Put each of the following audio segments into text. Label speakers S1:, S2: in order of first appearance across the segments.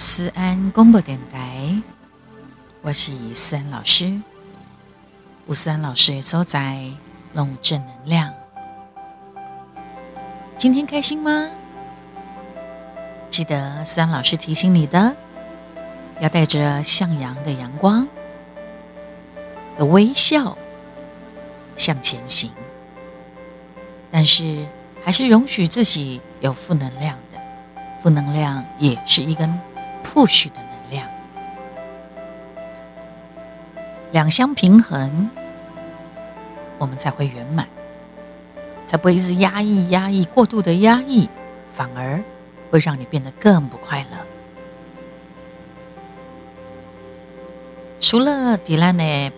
S1: 思安公播电台，我是思安老师。吴思安老师也所在弄正能量。今天开心吗？记得思安老师提醒你的，要带着向阳的阳光的微笑向前行。但是，还是容许自己有负能量的，负能量也是一根 push 的能量，两相平衡，我们才会圆满，才不会一直压抑、压抑、过度的压抑，反而会让你变得更不快乐。除了迪兰的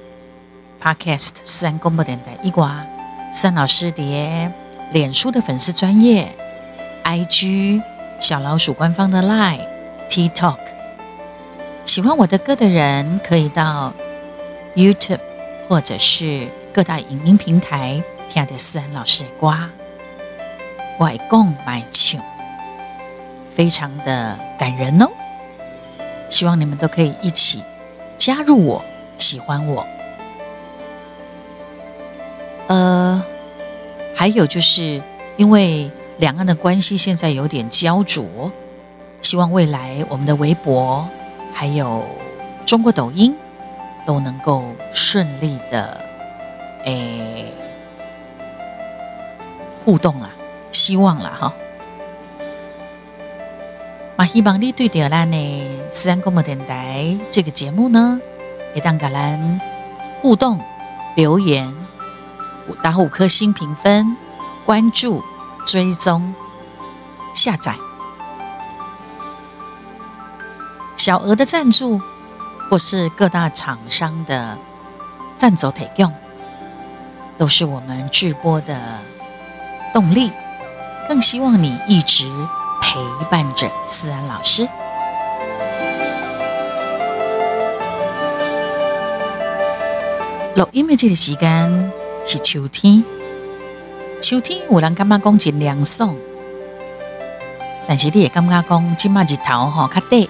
S1: Podcast 思安公播电台以外，思安老师的脸书的粉丝专业、IG 小老鼠官方的 Line、TikTok，喜欢我的歌的人可以到 YouTube 或者是各大影音平台听的思安老师的歌，外公买唱，非常的感人哦。希望你们都可以一起加入我，喜欢我。呃。还有就是，因为两岸的关系现在有点焦灼，希望未来我们的微博还有中国抖音都能够顺利的诶互动啊，希望了哈。嘛，希望你对着咱的思安广播电台这个节目呢，也当跟咱互动留言。打五颗星评分，关注、追踪、下载，小额的赞助或是各大厂商的赞助提供，都是我们直播的动力。更希望你一直陪伴着思安老师。录音的这个时间。是秋天，秋天有人感觉讲真凉爽，但是你也感觉讲今嘛日头哈较短，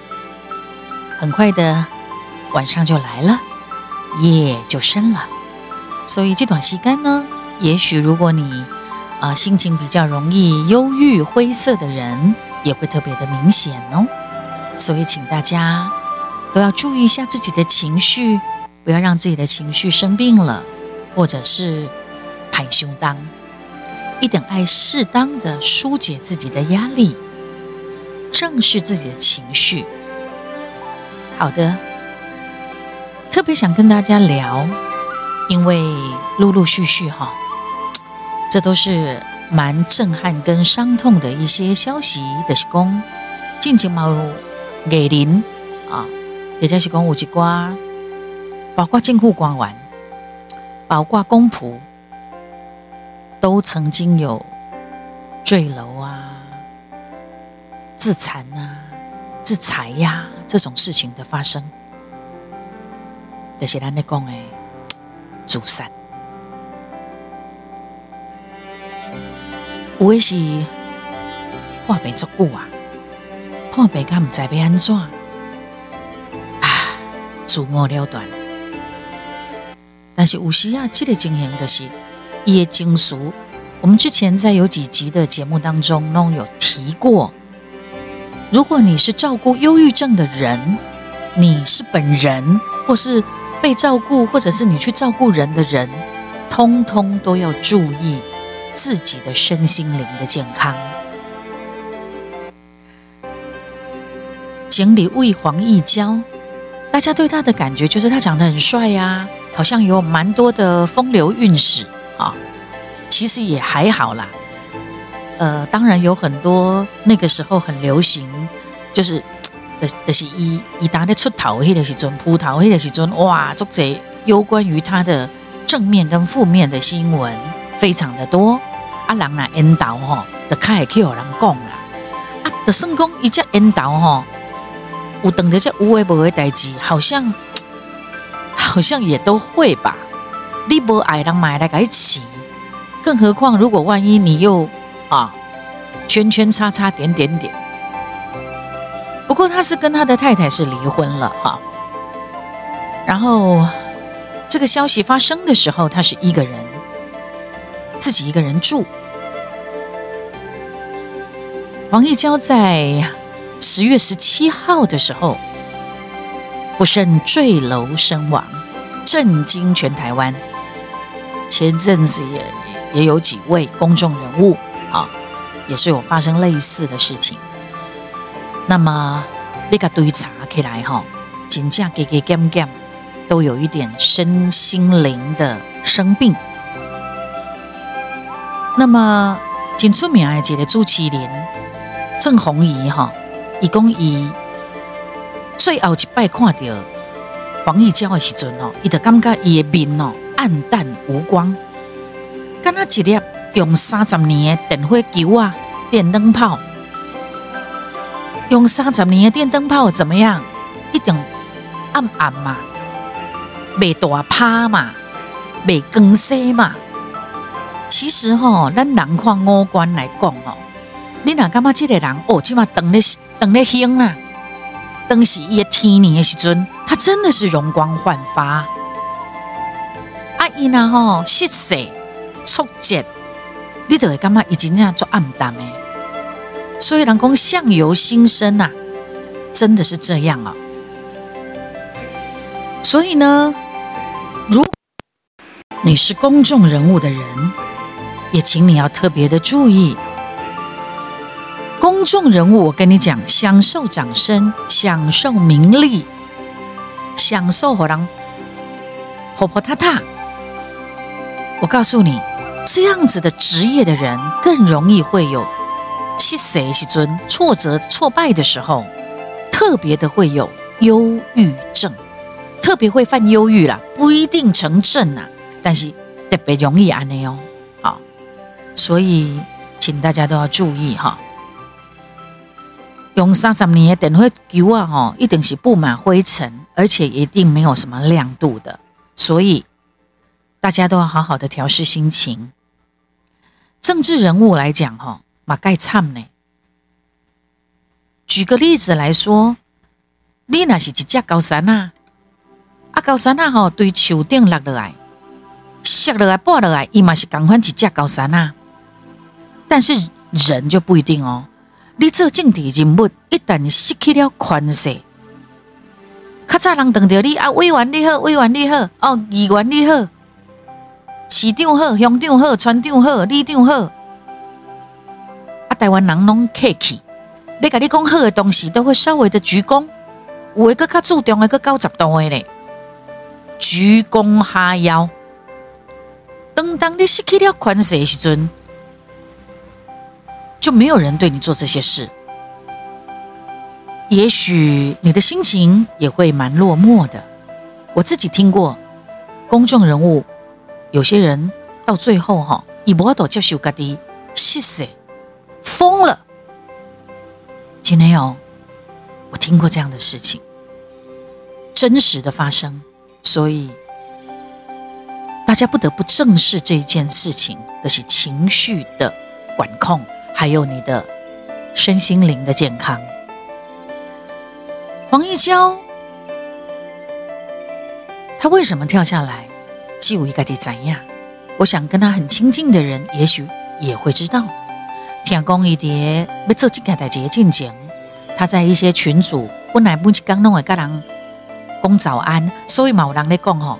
S1: 很快的晚上就来了，夜就深了。所以这段时间呢，也许如果你啊、呃、心情比较容易忧郁、灰色的人，也会特别的明显哦。所以请大家都要注意一下自己的情绪，不要让自己的情绪生病了。或者是排胸当，一定爱适当的疏解自己的压力，正视自己的情绪。好的，特别想跟大家聊，因为陆陆续续哈，这都是蛮震撼跟伤痛的一些消息的是讲，近期某艺人啊，也就是讲有一寡，包括政府官员。包括公仆都曾经有坠楼啊、自残啊、自裁呀、啊、这种事情的发生，这些人的讲诶，自杀，有的是看病足久啊，看病他唔知要安怎啊，自我了断。但是有时啊，这个情形的是伊的情绪。我们之前在有几集的节目当中，都有提过。如果你是照顾忧郁症的人，你是本人，或是被照顾，或者是你去照顾人的人，通通都要注意自己的身心灵的健康。经理为黄一娇，大家对他的感觉就是他长得很帅呀。好像有蛮多的风流韵事啊，其实也还好啦。呃，当然有很多那个时候很流行，就是就是一一打的出头迄个时阵，铺头迄个时阵，哇，做这有关于他的正面跟负面的新闻非常的多。啊，人呐引导吼，就开始去有人讲啦。啊，就算讲一只引导吼，有等着这有诶无诶代志，好像。好像也都会吧，你不爱人买来给起，更何况如果万一你又啊圈圈叉叉点点点，不过他是跟他的太太是离婚了哈。然后这个消息发生的时候，他是一个人，自己一个人住。王义娇在十月十七号的时候不慎坠楼身亡，震惊全台湾。前阵子也也有几位公众人物啊，也是有发生类似的事情。那么那个堆查起来哈，真正给给减减，都有一点身心灵的生病。那么真出名的这个朱麒麟、郑弘仪哈，一共以最后一摆看到王义交的时阵哦，伊就感觉伊的面哦黯淡无光，敢若一粒用三十年的电火球啊，电灯泡。用三十年的电灯泡怎么样？一点暗暗嘛，未大趴嘛，未光色嘛。其实吼、咱人看五官来讲哦，你哪感觉这个人哦，起码等咧等咧兴啊，当时伊个天年的时阵，他真的是容光焕发。啊，伊那吼色色触觉，你就会感觉伊真正做暗淡的。所以，人讲相由心生呐，真的是这样啊。所以呢，如你是公众人物的人，也请你要特别的注意。公众人物，我跟你讲，享受掌声，享受名利，享受让人活泼踏踏。我告诉你，这样子的职业的人更容易会有。是谁是尊挫折挫败的时候，特别的会有忧郁症，特别会犯忧郁啦，不一定成症呐，但是特别容易安内哦。好，所以请大家都要注意哈。用三十年的电火球啊，哈，一定是布满灰尘，而且一定没有什么亮度的，所以大家都要好好的调试心情。政治人物来讲，哈。马盖惨呢？举个例子来说，你那是一只高山啊，啊高山啊吼，对树顶落落来，摔落来拨落来，伊嘛是同款一只高山啊。但是人就不一定哦。你做政治人物，一旦失去了权势，较早人等着你啊，委员你好，委员你好，哦，议员你好，市长好，乡长好，村长好，里长好。台湾人拢客气，你甲你讲好的东西，都会稍微的鞠躬。有一个较注重的，个九十度的嘞，鞠躬哈腰。等当你失去了款势的时阵，就没有人对你做这些事。也许你的心情也会蛮落寞的。我自己听过，公众人物有些人到最后哈，伊无法度接受家己失势。疯了！今天有我听过这样的事情，真实的发生，所以大家不得不正视这一件事情，的是情绪的管控，还有你的身心灵的健康。王义交，他为什么跳下来？就一个的怎样？我想跟他很亲近的人，也许也会知道。听讲一点要做这个代志进前，他在一些群组本来每天拢会跟人讲早安，所以嘛有人咧讲吼，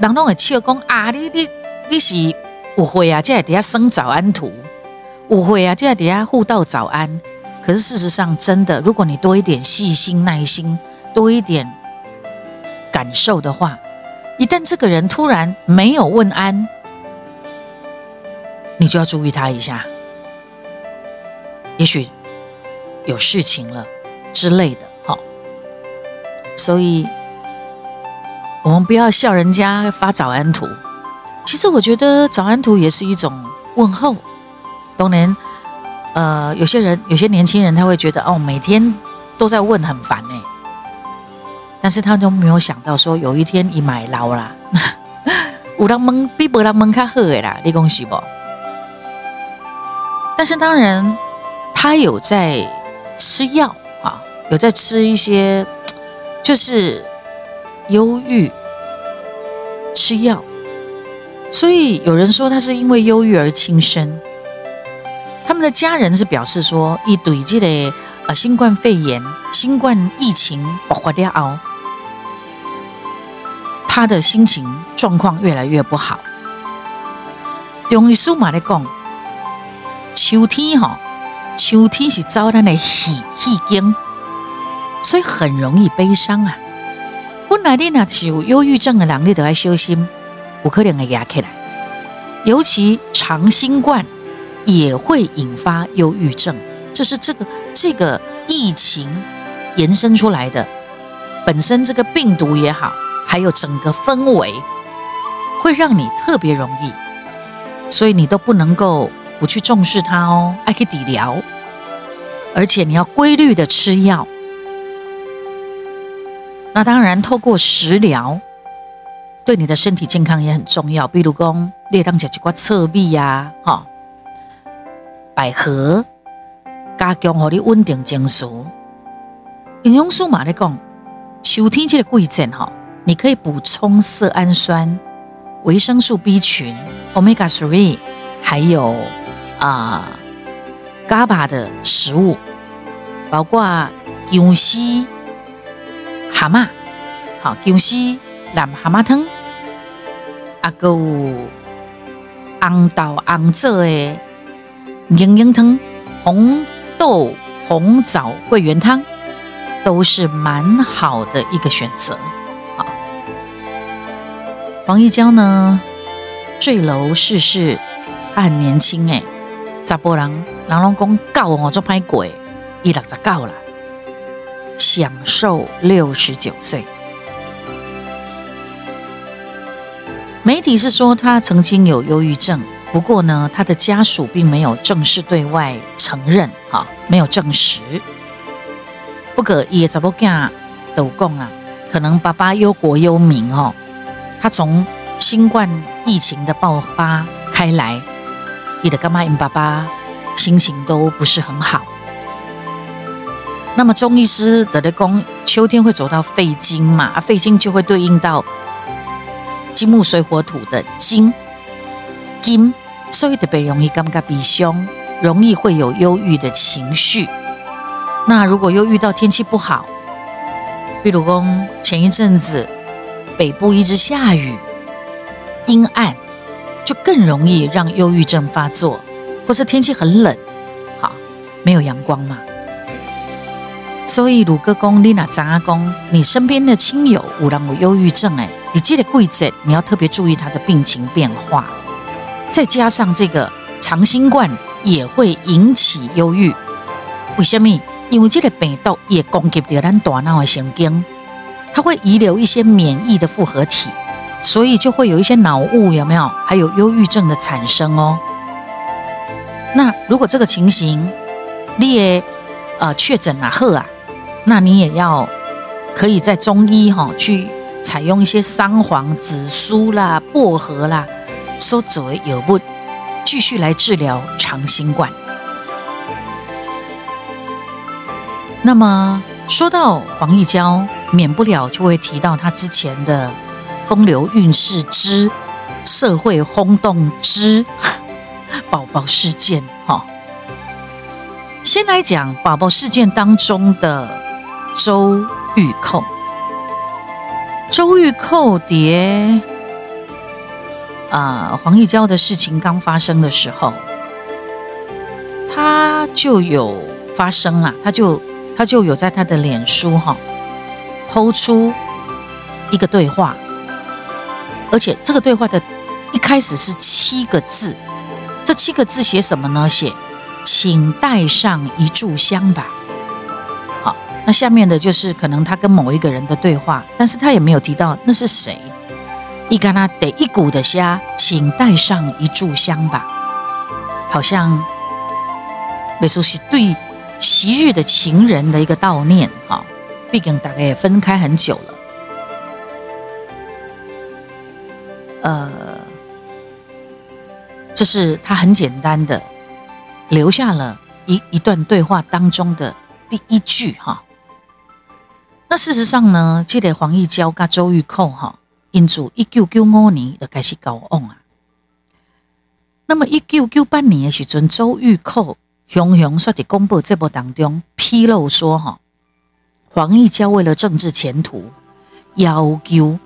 S1: 人拢会笑讲啊，你你你是误会啊，这在底下生早安图，误会啊，这在底下互道早安。可是事实上，真的，如果你多一点细心、耐心，多一点感受的话，一旦这个人突然没有问安，你就要注意他一下。也许有事情了之类的，好，所以我们不要笑人家发早安图。其实我觉得早安图也是一种问候。当然，呃，有些人有些年轻人他会觉得哦，每天都在问很烦哎，但是他都没有想到说有一天你买老了，有人问比没人问较好的啦，你恭喜不？但是当然。他有在吃药啊，有在吃一些 就是忧郁吃药，所以有人说他是因为忧郁而轻生。他们的家人是表示说，一对这的呃新冠肺炎、新冠疫情爆发了，他的心情状况越来越不好。中医书嘛来讲，秋天哈，秋天是遭咱的喜喜经，所以很容易悲伤啊。本来你若是有忧郁症的人，你都要小心，有可能会压起来，尤其长新冠。也会引发忧郁症，这是这个这个疫情延伸出来的。本身这个病毒也好，还有整个氛围，会让你特别容易，所以你都不能够不去重视它哦，还可以抵疗，而且你要规律的吃药。那当然，透过食疗，对你的身体健康也很重要。比如讲，列当吃几块侧壁呀，哈。百合加强让你稳定情绪。营养师嘛在讲，秋天这个季节哈，你可以补充色氨酸、维生素 B 群、Omega three，还有啊、呃、GABA 的食物，包括姜丝、蛤蟆，好姜丝蓝蛤蟆汤，啊个红豆红枣的。营养汤、红豆红枣桂圆汤都是蛮好的一个选择。好，黄一娇呢，坠楼逝世，他很年轻哎，查甫人，人拢讲高哦，做歹过，伊六十九了，享受六十九岁。媒体是说他曾经有忧郁症。不过呢，他的家属并没有正式对外承认，哈，没有证实。不过也怎么讲都讲啊，可能爸爸忧国忧民哦。他从新冠疫情的爆发开来，你的干妈因爸爸心情都不是很好。那么中医师的的宫秋天会走到肺经嘛，啊，肺经就会对应到金木水火土的金金。所以特别容易感觉鼻凶，容易会有忧郁的情绪。那如果又遇到天气不好，比如说前一阵子北部一直下雨，阴暗，就更容易让忧郁症发作。或是天气很冷，好，没有阳光嘛。所以鲁哥公、丽娜张阿公，你身边的亲友有人有忧郁症，哎，你记得贵节，你要特别注意他的病情变化。再加上这个长新冠也会引起忧郁，为什么？因为这个病毒也攻击到咱大脑的神经，它会遗留一些免疫的复合体，所以就会有一些脑雾，有没有？还有忧郁症的产生哦。那如果这个情形你也呃确诊了后啊，那你也要可以在中医哈、哦、去采用一些桑黄、紫苏啦、薄荷啦。说作为药物继续来治疗长新冠。那么说到黄义交，免不了就会提到他之前的风流韵事之社会轰动之宝宝事件。哈，先来讲宝宝事件当中的周玉蔻，周玉蔻蝶。啊、黄义交的事情刚发生的时候，他就有发生了，他就他就有在他的脸书哈抛出一个对话，而且这个对话的一开始是七个字，这七个字写什么呢？写请带上一炷香吧。好，那下面的就是可能他跟某一个人的对话，但是他也没有提到那是谁。一干那得一股的虾，请带上一炷香吧。好像没说是对昔日的情人的一个悼念哈。毕竟大概也分开很久了。呃，这是他很简单的留下了一一段对话当中的第一句哈。那事实上呢，这得黄义交跟周玉蔻哈，因自一九九五年就开始交往啊。那么一九九八年的时阵，周玉蔻雄雄说的公布这部当中披露说哈，黄义交为了政治前途，要求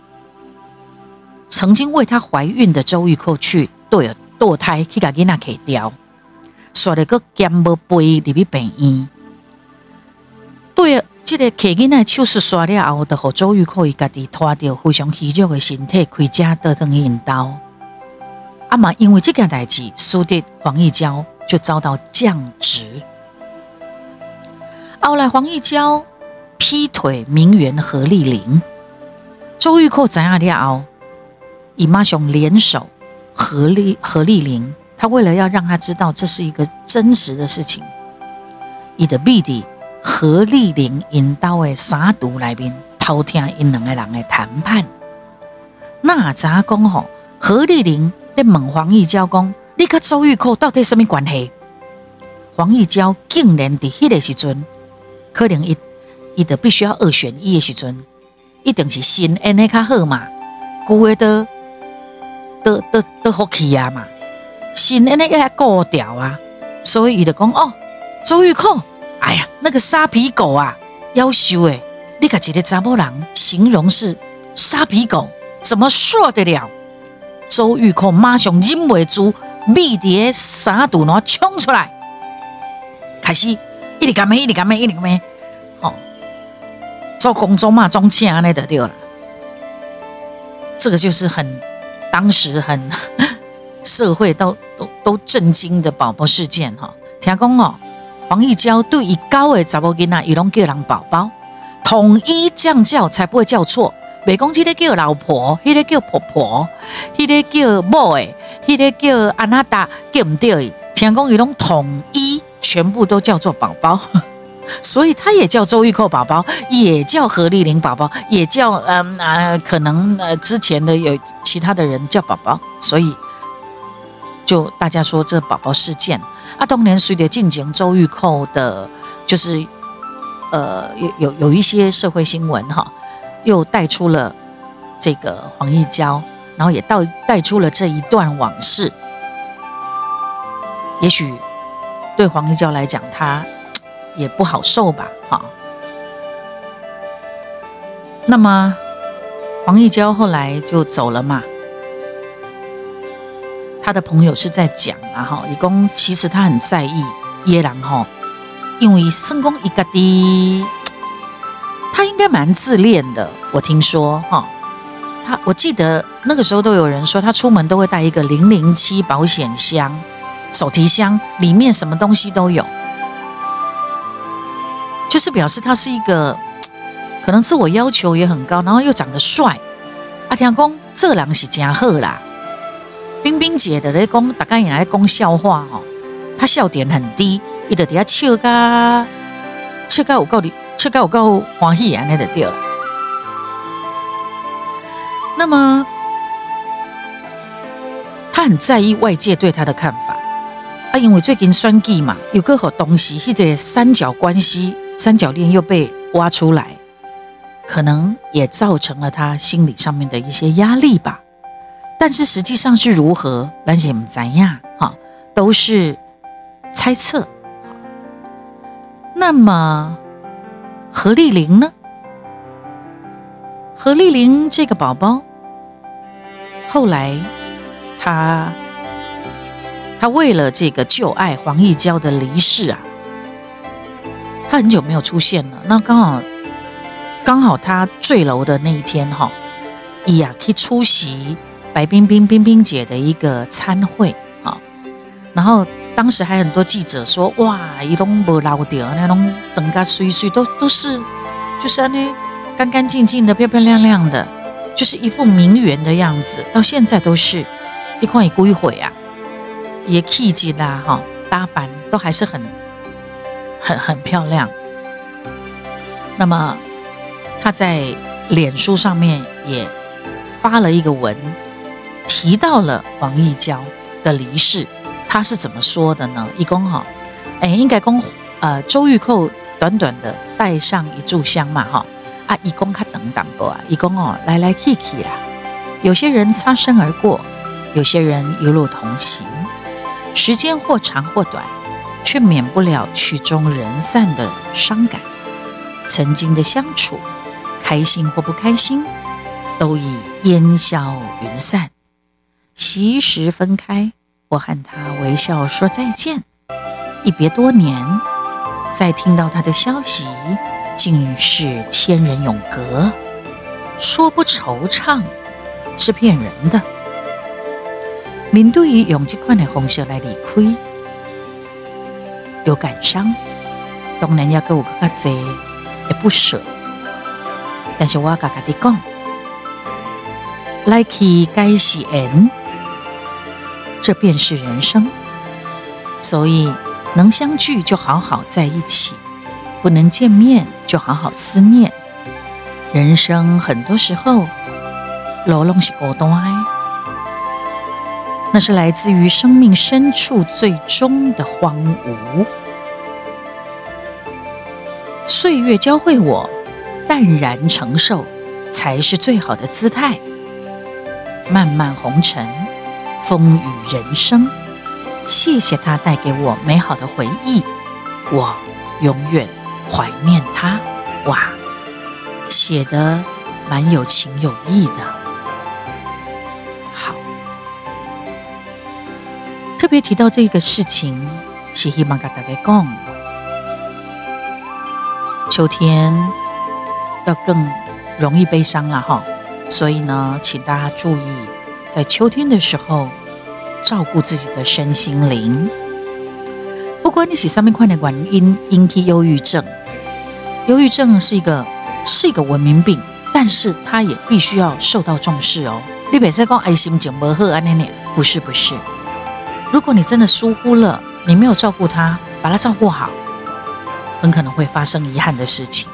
S1: 曾经为她怀孕的周玉蔻去堕堕胎去把囡仔给掉，说的个兼无背入去病院。对，这个客囡仔手术刷了后，就和周玉蔻伊家己拖着非常虚弱的身体开车倒腾引刀。阿妈因为这件代志，输得黄义交就遭到降职。后来黄义交劈腿名媛何丽玲，周玉蔻知影了后，伊马上联手何丽何丽玲，他为了要让他知道这是一个真实的事情，伊的弟弟。何丽玲引导的三毒来宾偷听因两个人的谈判。那咋讲吼？何丽玲在问黄义娇讲：“你跟周玉蔻到底什么关系？”黄义娇竟然在迄个时阵，可能伊伊得必须要二选一的时阵，一定是新恩的较好嘛，旧的都都都好气啊嘛，新恩的要高调啊，所以伊就讲：“哦，周玉蔻。”哎呀，那个沙皮狗啊，夭寿诶！你可记得查某人形容是沙皮狗，怎么说得了？周玉蔻马上忍不住，密碟沙肚囊冲出来，开始一直干咩，一直干咩，一直干咩，好，做工作嘛，装腔那的对了。这个就是很当时很社会都都都震惊的宝宝事件哈，听讲哦。黄义娇对于高的查某囡仔，伊拢叫人宝宝，统一这样叫才不会叫错。袂讲这个叫老婆，迄、那个叫婆婆，迄、那个叫某诶，迄、那个叫安娜达，叫唔对。听讲伊拢统一，全部都叫做宝宝，所以他也叫周玉蔻宝宝，也叫何丽玲宝宝，也叫嗯啊、可能呃之前的有其他的人叫宝宝，所以就大家说这宝宝事件。啊，当年随着进行周玉蔻的，就是呃，有有有一些社会新闻哈，又带出了这个黄义交，然后也带带出了这一段往事。也许对黄义交来讲，他也不好受吧，哈。那么黄义娇后来就走了嘛。他的朋友是在讲啊哈，一共其实他很在意耶郎哈，因为圣公一个的，他应该蛮自恋的。我听说哈，他我记得那个时候都有人说他出门都会带一个零零七保险箱、手提箱，里面什么东西都有，就是表示他是一个可能自我要求也很高，然后又长得帅。阿天公这人是真好啦。冰冰姐的咧讲，大家也来讲笑话哦。她笑点很低，伊就底下笑噶，笑噶有够的，笑噶有够欢喜啊，那就对了。那么，她很在意外界对她的看法啊，因为最近选举嘛，有个好东西，或者三角关系、三角恋又被挖出来，可能也造成了他心理上面的一些压力吧。但是实际上是如何，咱是不知呀，哈，都是猜测。那么何丽玲呢？何丽玲这个宝宝，后来她她为了这个旧爱黄义娇的离世啊，她很久没有出现了。那刚好刚好她坠楼的那一天哈，伊呀去出席。白冰冰冰冰姐的一个餐会啊，然后当时还很多记者说，哇，一拢无老掉，那种整个水水都都是，就是那干干净净的、漂漂亮亮的，就是一副名媛的样子，到现在都是，一块一归毁啊，也气质啦哈，打扮都还是很很很漂亮。那么他在脸书上面也发了一个文。提到了王义交的离世，他是怎么说的呢？一公哈，哎，应该公呃，周玉蔻短短的带上一炷香嘛哈，啊，一公他等等不啊，一公哦来来去去啊。有些人擦身而过，有些人一路同行，时间或长或短，却免不了曲终人散的伤感。曾经的相处，开心或不开心，都已烟消云散。惜时分开，我和他微笑说再见。一别多年，再听到他的消息，竟是天人永隔。说不惆怅，是骗人的。面对于用这款的方式来离开，有感伤，当然要给我个较多也不舍。但是我要跟你讲，来去该是缘，这便是人生。所以。能相聚就好好在一起，不能见面就好好思念。人生很多时候，路拢是孤单，那是来自于生命深处最终的荒芜。岁月教会我，淡然承受才是最好的姿态。漫漫红尘，风雨人生。谢谢他带给我美好的回忆，我永远怀念他。哇，写的蛮有情有义的。特别提到这个事情，是希望跟大家讲，秋天要更容易悲伤了哈。所以呢，请大家注意，在秋天的时候。照顾自己的身心灵，不管你是什么样的原因引起忧郁症，忧郁症是一个是一个文明病，但是它也必须要受到重视哦。你别再讲爱心情不好啊，那那不是不是。如果你真的疏忽了，你没有照顾他，把他照顾好，很可能会发生遗憾的事情。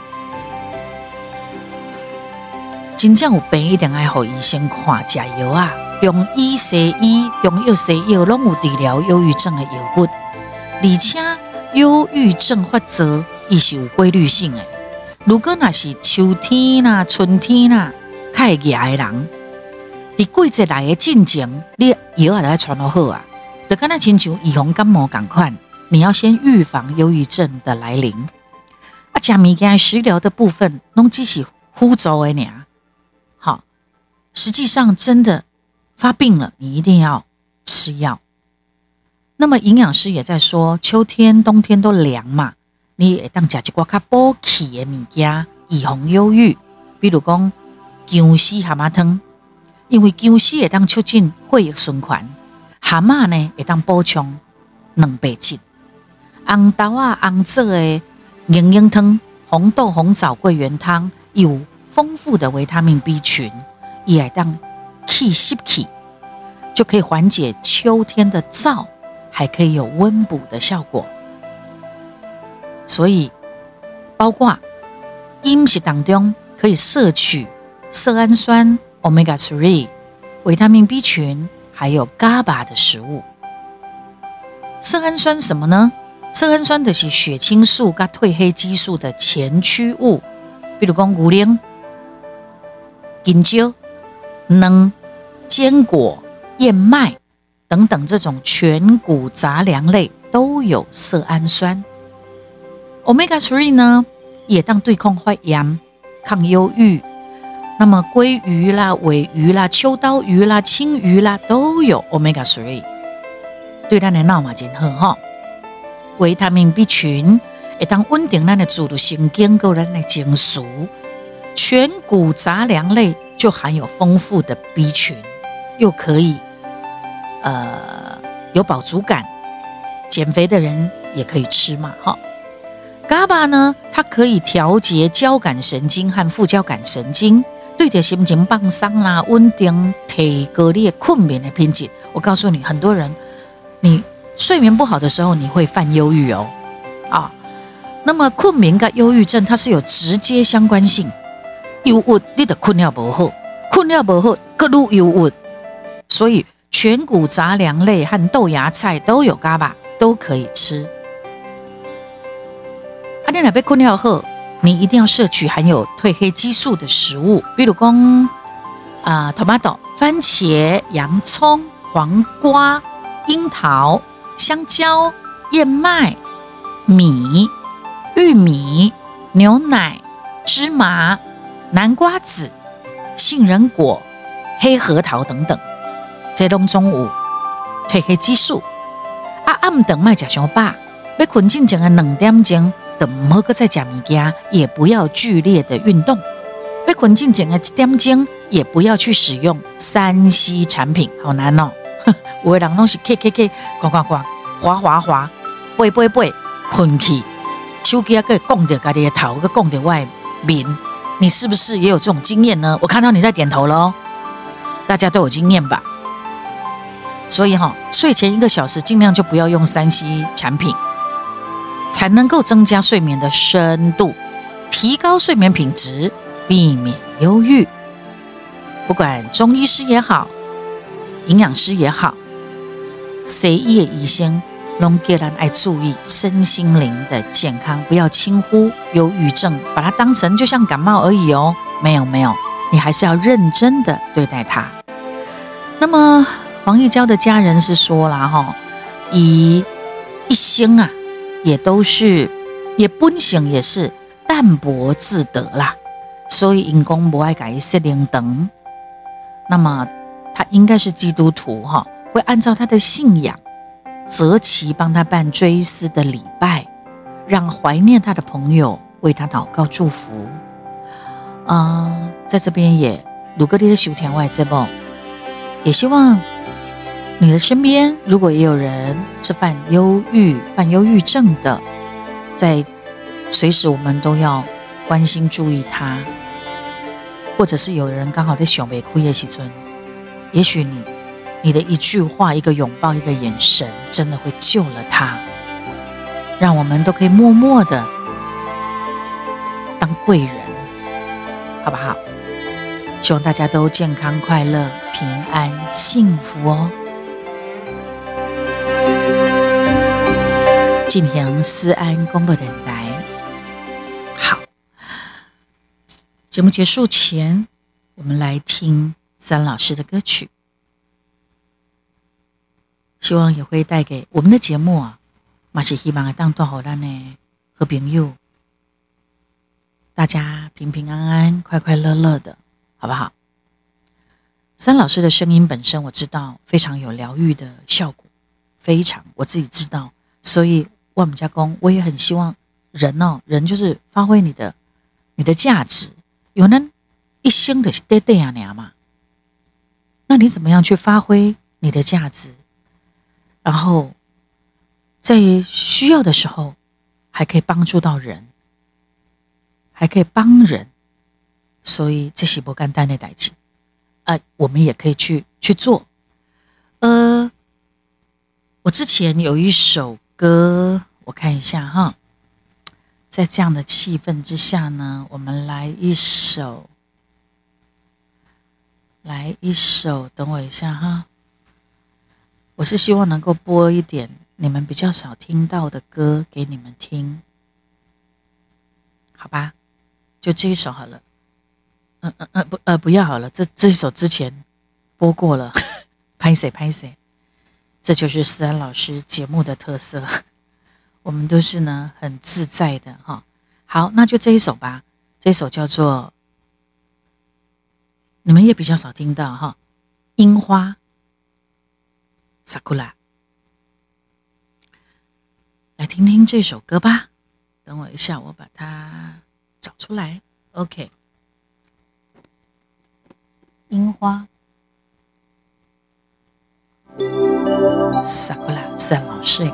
S1: 真正有病一定要让医生看，加油啊！中医、西医、中药、西药拢有治疗忧郁症的药物，而且忧郁症发作也是有规律性的。如果那是秋天呐、春天呐，较会热的人，伫季节来的进前，你药啊来传落好啊，得跟那亲像预防感冒赶快，你要先预防忧郁症的来临。啊，食物件食疗的部分，拢只是辅助的尔。好，实际上真的。发病了，你一定要吃药。那么营养师也在说，秋天、冬天都凉嘛，你也当吃一寡较补气的物件，以防忧郁。比如讲姜丝蛤蟆汤，因为姜丝也当促进血液循环，蛤蟆呢也当补充蛋白质。红豆啊，红枣的营养汤，红豆、红枣、桂圆汤有丰富的维他命 B 群，也当。气吸气，就可以缓解秋天的燥，还可以有温补的效果。所以，包括饮食当中可以摄取色氨酸、Omega Three、维他命 B 群，还有 GABA 的食物。色氨酸什么呢？色氨酸的是血清素跟褪黑激素的前驱物，比如讲牛奶、香蕉。能坚果、燕麦等等这种全谷杂粮类都有色氨酸。Omega three 呢，也当对抗坏炎、抗忧郁。那么鲑鱼啦、鮪鱼啦、秋刀鱼啦、青鱼啦都有 Omega three，对咱的脑嘛真好哈。维他命 B 群也当稳定咱的自律神经，够咱的情绪。全谷杂粮类。就含有丰富的 B 群，又可以呃有饱足感，减肥的人也可以吃嘛，哈。GABA 呢，它可以调节交感神经和副交感神经，对的心情放松啦，稳定提高你的困眠的品质。我告诉你，很多人你睡眠不好的时候，你会犯忧郁哦，啊，那么困眠跟忧郁症它是有直接相关性。忧郁，你的困了不好，困了不好，各路忧郁。所以全谷杂粮类和豆芽菜都有伽巴，都可以吃。啊，你若要困了好，你一定要摄取含有褪黑激素的食物，比如说啊，tomato、番茄、洋葱、黄瓜、樱桃、香蕉、燕麦、米、玉米、牛奶、芝麻、南瓜子、杏仁果、黑核桃等等，这拢总有褪黑激素。啊，暗顿卖食伤饱，要困进前的两点钟，就唔好搁再食物件，也不要剧烈的运动。被困进前的一点钟，也不要去使用三 C 产品，好难哦。有的人拢是 K K K，呱呱呱，滑滑滑，背背背，困去，手机啊个拱着家己的头，个拱着外面，你是不是也有这种经验呢？我看到你在点头喽，大家都有经验吧？所以哈，睡前一个小时尽量就不要用三 C 产品，才能够增加睡眠的深度，提高睡眠品质，避免忧郁。不管中医师也好，营养师也好，谁也医生拢叫人爱注意身心灵的健康，不要轻忽忧郁症，把它当成就像感冒而已哦。没有没有，你还是要认真的对待它。那么。黄玉娇的家人是说了哈，以一生啊，也都是也本性也是淡泊自得啦，所以因公不爱改设灵灯。那么他应该是基督徒哈，会按照他的信仰择期帮他办追思的礼拜，让怀念他的朋友为他祷告祝福。啊、在这边也鲁格利的修田外这不也希望。你的身边如果也有人是犯忧郁、犯忧郁症的，在随时我们都要关心、注意他，或者是有人刚好在想被哭夜西村，也许你你的一句话、一个拥抱、一个眼神，真的会救了他，让我们都可以默默的当贵人，好不好？希望大家都健康、快乐、平安、幸福哦。进行思安广播电台。好，节目结束前，我们来听三老师的歌曲，希望也会带给我们的节目啊，马是希望当多好啦呢，和朋友，大家平平安安、快快乐乐的，好不好？三老师的声音本身我知道非常有疗愈的效果，非常我自己知道，所以。我们家公，我也很希望人哦，人就是发挥你的你的价值。有人一生的是呆呆呀娘嘛，那你怎么样去发挥你的价值？然后在需要的时候，还可以帮助到人，还可以帮人，所以这是不干单的代志。呃，我们也可以去去做。呃，我之前有一首。歌，我看一下哈，在这样的气氛之下呢，我们来一首，来一首，等我一下哈。我是希望能够播一点你们比较少听到的歌给你们听，好吧？就这一首好了。嗯嗯嗯，不呃不要好了，这这一首之前播过了，拍 谁拍谁。这就是思安老师节目的特色，我们都是呢很自在的哈。好，那就这一首吧，这一首叫做你们也比较少听到哈，樱花，Sakura，来听听这首歌吧。等我一下，我把它找出来。OK，樱花。撒过来，三老师的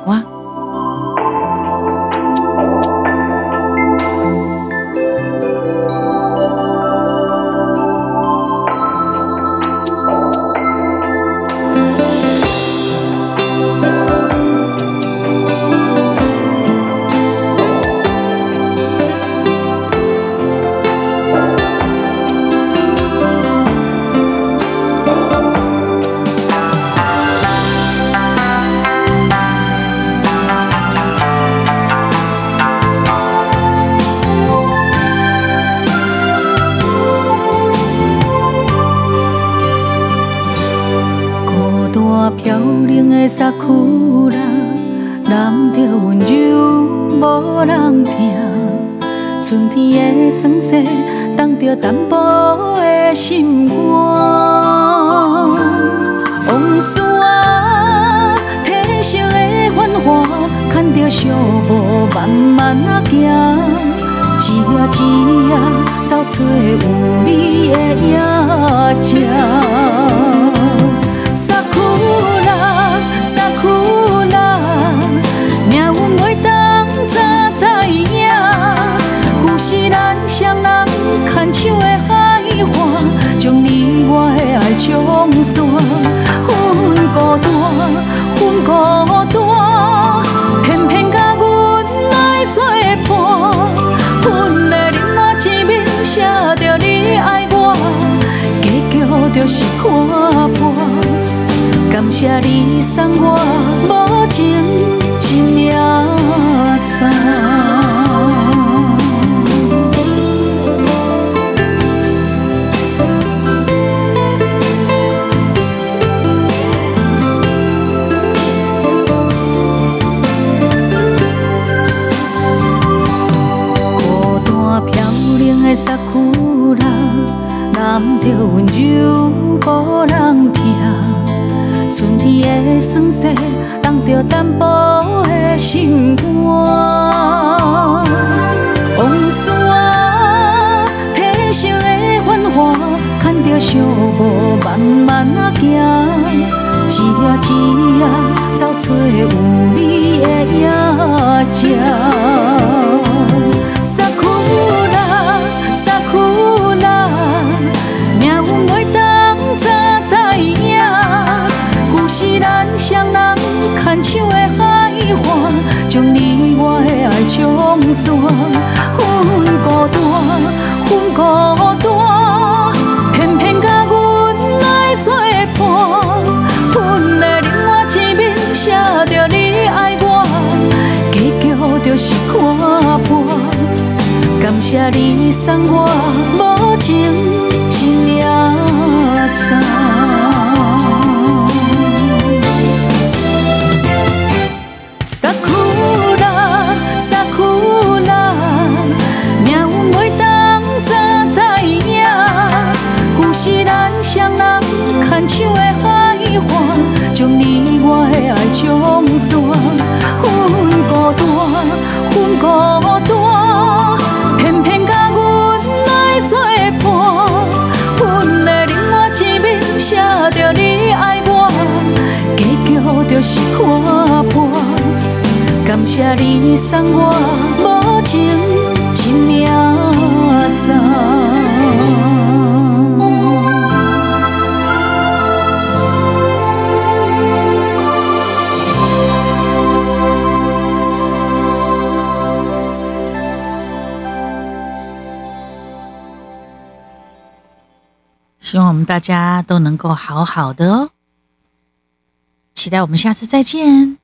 S2: 找有你的影子。看破，感谢你送我无情一命。温柔无人听，春天的酸涩，冻着淡薄的心肝。往事啊，褪色的繁华，牵着寂寞慢慢啊行，一夜一夜走找有你的影子。我的爱冲散，阮孤单，阮孤单，偏偏甲阮来作伴。阮的另外一面写着你爱我，结局就是看破。感谢你送我无情一命你送我无情一命纱。
S1: 希望我们大家都能够好好的哦。期待我们下次再见。